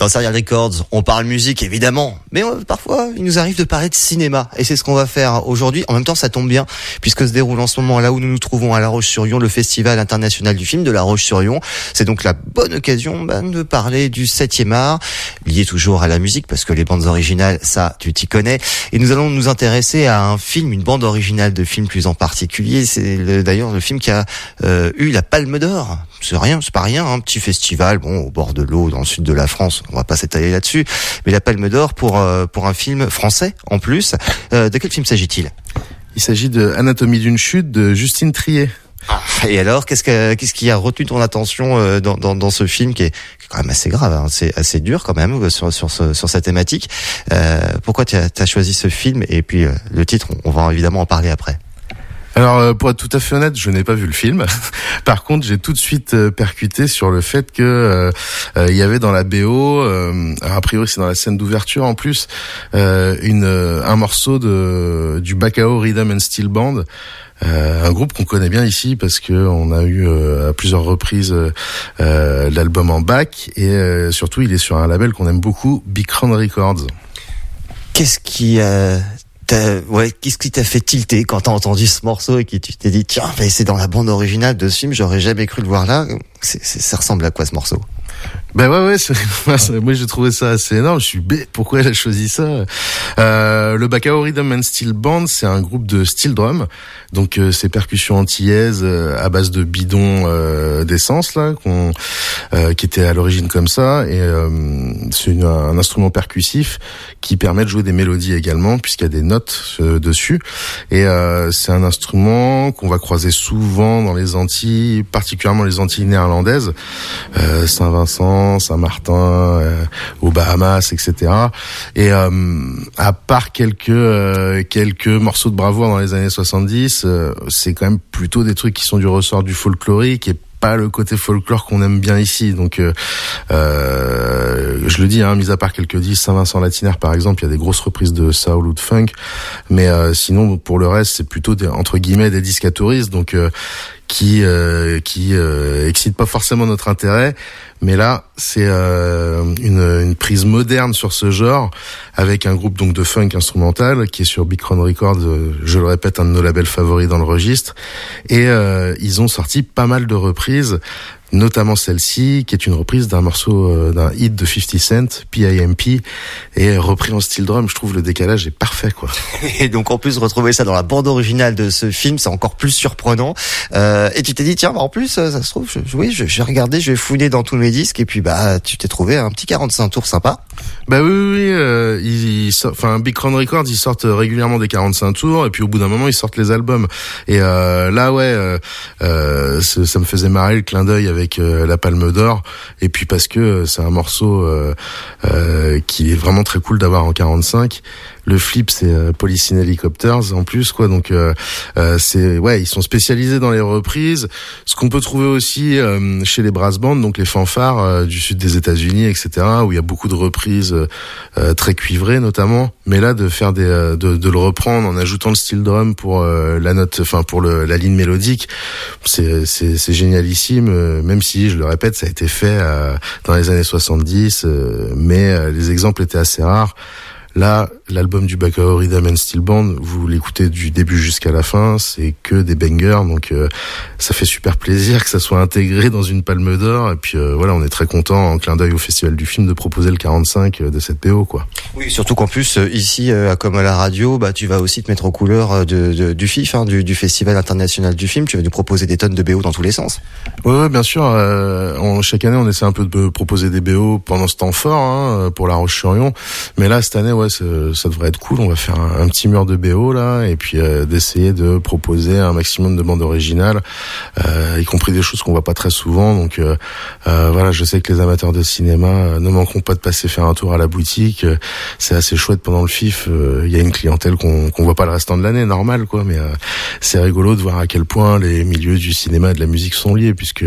Dans Serial Records, on parle musique évidemment, mais euh, parfois il nous arrive de parler de cinéma et c'est ce qu'on va faire aujourd'hui. En même temps, ça tombe bien puisque se déroule en ce moment là où nous nous trouvons à La Roche-sur-Yon le Festival international du film de La Roche-sur-Yon. C'est donc la bonne occasion ben, de parler du 7e art, lié toujours à la musique parce que les bandes originales, ça tu t'y connais. Et nous allons nous intéresser à un film, une bande originale de film plus en particulier. C'est le- d'ailleurs le film qui a euh, eu la Palme d'Or. C'est rien, c'est pas rien, un petit festival, bon, au bord de l'eau, dans le sud de la France. On va pas s'étaler là-dessus, mais la Palme d'Or pour euh, pour un film français en plus. Euh, de quel film s'agit-il? Il s'agit de Anatomie d'une chute de Justine Trier. Et alors, qu'est-ce que qu'est-ce qui a retenu ton attention euh, dans, dans, dans ce film qui est, qui est quand même assez grave, hein, c'est assez dur quand même sur sur ce- sur sa thématique. Euh, pourquoi tu as, choisi ce film? Et puis euh, le titre, on, on va évidemment en parler après. Alors euh, pour être tout à fait honnête, je n'ai pas vu le film. Par contre, j'ai tout de suite euh, percuté sur le fait que euh, il y avait dans la BO, euh, a priori c'est dans la scène d'ouverture en plus, euh, une un morceau de du Bacao Rhythm and Steel Band. Euh, un groupe qu'on connaît bien ici parce que on a eu euh, à plusieurs reprises euh, l'album en bac et surtout il est sur un label qu'on aime beaucoup, Big Crown Records. Qu'est-ce qui ouais, qu'est-ce qui t'a fait tilter quand t'as entendu ce morceau et que tu t'es dit tiens, mais c'est dans la bande originale de ce film, j'aurais jamais cru le voir là. C'est- ça ressemble à quoi ce morceau? Ben ouais ouais, c'est- moi, c'est- j'ai trouvé ça assez énorme. Je suis bé, pourquoi elle a choisi ça? Euh, Le Bacao Rhythm and Steel Band, c'est un groupe de steel drum, donc euh, ces percussions antillaises euh, à base de bidons euh, d'essence là, qu'on, euh, qui était à l'origine comme ça, et euh, c'est un instrument percussif qui permet de jouer des mélodies également puisqu'il y a des notes dessus, et c'est un instrument qu'on va croiser souvent dans les Antilles, particulièrement les Antilles néerlandaises, euh, Saint-Vincent, Saint-Martin, euh, aux Bahamas, etc. Et euh, à part quelques euh, quelques morceaux de bravoure dans les années 70, euh, c'est quand même plutôt des trucs qui sont du ressort du folklorique et pas le côté folklore qu'on aime bien ici. Donc, euh, je le dis, hein, mis à part quelques disques, Saint-Vincent Latinaire par exemple, il y a des grosses reprises de soul ou de funk, mais euh, sinon pour le reste, c'est plutôt des, entre guillemets des disques à touristes, donc euh, qui euh, qui euh, excitent pas forcément notre intérêt. Mais là, c'est euh, une, une prise moderne sur ce genre, avec un groupe donc de funk instrumental qui est sur Big Crown Records, euh, je le répète, un de nos labels favoris dans le registre. Et euh, ils ont sorti pas mal de reprises, notamment celle-ci, qui est une reprise d'un morceau, euh, d'un hit de 50 Cent, PIMP, et repris en style drum. Je trouve le décalage est parfait, quoi. Et donc en plus retrouver ça dans la bande originale de ce film, c'est encore plus surprenant. Euh, et tu t'es dit tiens, bah, en plus euh, ça se trouve, je, oui, je, vais regarder, je vais fouiner dans tous mes disques et puis bah tu t'es trouvé un petit 45 tours sympa. Bah oui, oui, oui, euh, ils, enfin Big Crown Records, ils sortent régulièrement des 45 tours et puis au bout d'un moment ils sortent les albums. Et euh, là ouais, euh, euh, ça ça me faisait marrer le clin d'œil avec euh, la Palme d'Or et puis parce que euh, c'est un morceau euh, qui est vraiment très cool d'avoir en 45. le flip c'est euh, Policine Helicopters en plus quoi. Donc euh, euh, c'est ouais, ils sont spécialisés dans les reprises. Ce qu'on peut trouver aussi chez les brass bands, donc les fanfares du sud des États-Unis, etc., où il y a beaucoup de reprises très cuivrées notamment. Mais là, de faire euh, de, le reprendre en ajoutant le steel drum pour euh, la note, enfin pour la ligne mélodique, c'est c'est génialissime. euh, Même si je le répète, ça a été fait dans les années 70, euh, mais les exemples étaient assez rares. Là, l'album du Bacao Rhythm and Steel Band, vous l'écoutez du début jusqu'à la fin, c'est que des bangers, donc euh, ça fait super plaisir que ça soit intégré dans une palme d'or. Et puis euh, voilà, on est très content en clin d'œil au Festival du film de proposer le 45 de cette PO, quoi. Oui, surtout qu'en plus euh, ici, euh, comme à la radio, bah tu vas aussi te mettre aux couleurs euh, de, de- du FIF, hein, du, du Festival international du film. Tu vas nous proposer des tonnes de BO dans tous les sens. Ouais, bien sûr. euh, on- chaque année, on essaie un peu de proposer des BO pendant ce temps fort hein, pour La Roche-sur-Yon. Mais là, cette année, ouais, c'est- ça devrait être cool. On va faire un, petit mur de BO là, et puis euh, d'essayer de proposer un maximum de bandes originales, euh, y compris des choses qu'on voit pas très souvent. Donc euh, euh, voilà, je sais que les amateurs de cinéma euh, ne manqueront pas de passer faire un tour à la boutique. C'est assez chouette pendant le FIF. Il y a une clientèle qu'on qu'on voit pas le restant de l'année, normal quoi. Mais c'est rigolo de voir à quel point les milieux du cinéma et de la musique sont liés, puisque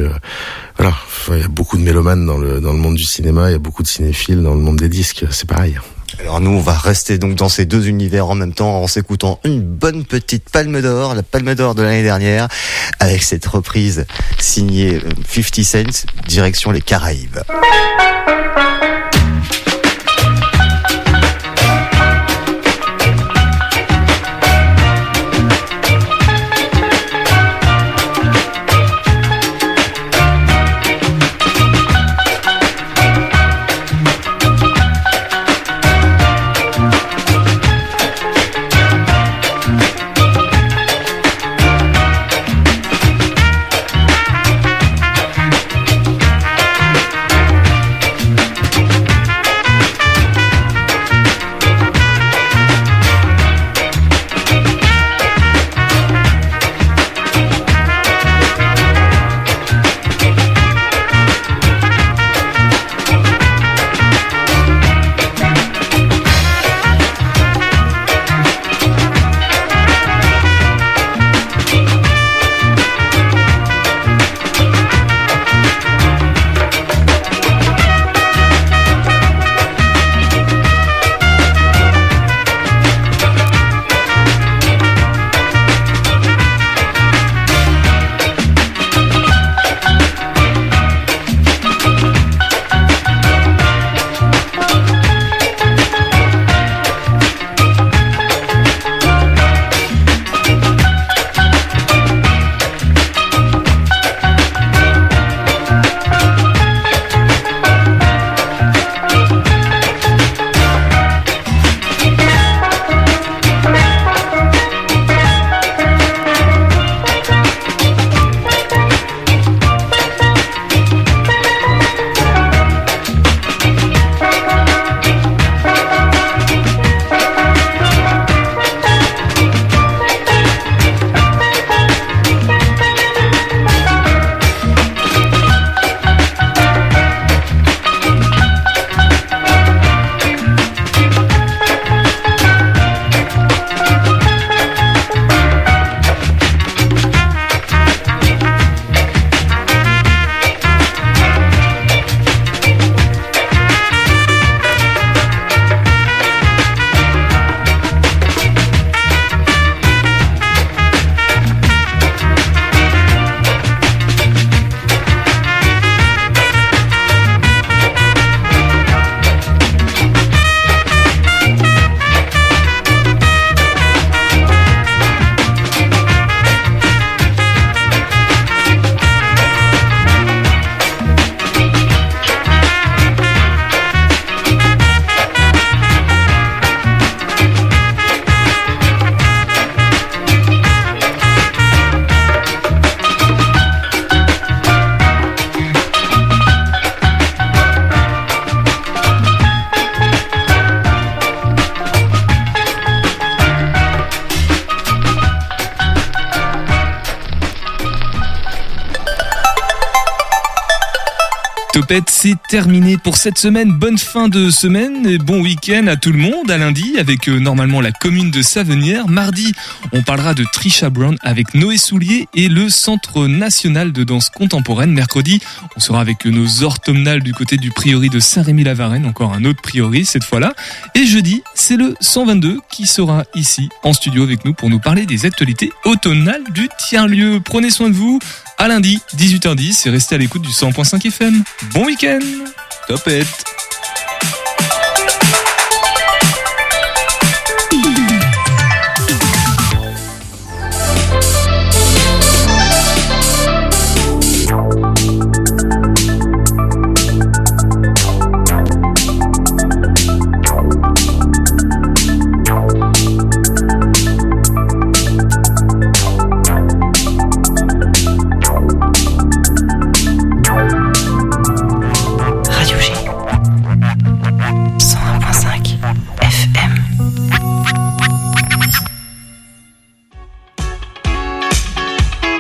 voilà, il y a beaucoup de mélomanes dans le dans le monde du cinéma, il y a beaucoup de cinéphiles dans le monde des disques. C'est pareil. Alors nous, on va rester donc dans ces deux univers en même temps en s'écoutant une bonne petite Palme d'Or, la Palme d'Or de l'année dernière, avec cette reprise signée euh, 50 Cent, direction les Caraïbes. C'est terminé pour cette semaine. Bonne fin de semaine et bon week-end à tout le monde. À lundi, avec euh, normalement la commune de Savenière. Mardi, on parlera de Trisha Brown avec Noé Soulier et le Centre national de danse contemporaine. Mercredi, on sera avec nos orthomnales du côté du priori de Saint-Rémy-la-Varenne. Encore un autre priori cette fois-là. Et jeudi, c'est le 122 qui sera ici en studio avec nous pour nous parler des actualités automnales du tiers-lieu. Prenez soin de vous. À lundi, 18h10 et restez à l'écoute du 100.5 FM. Bon week-end Topette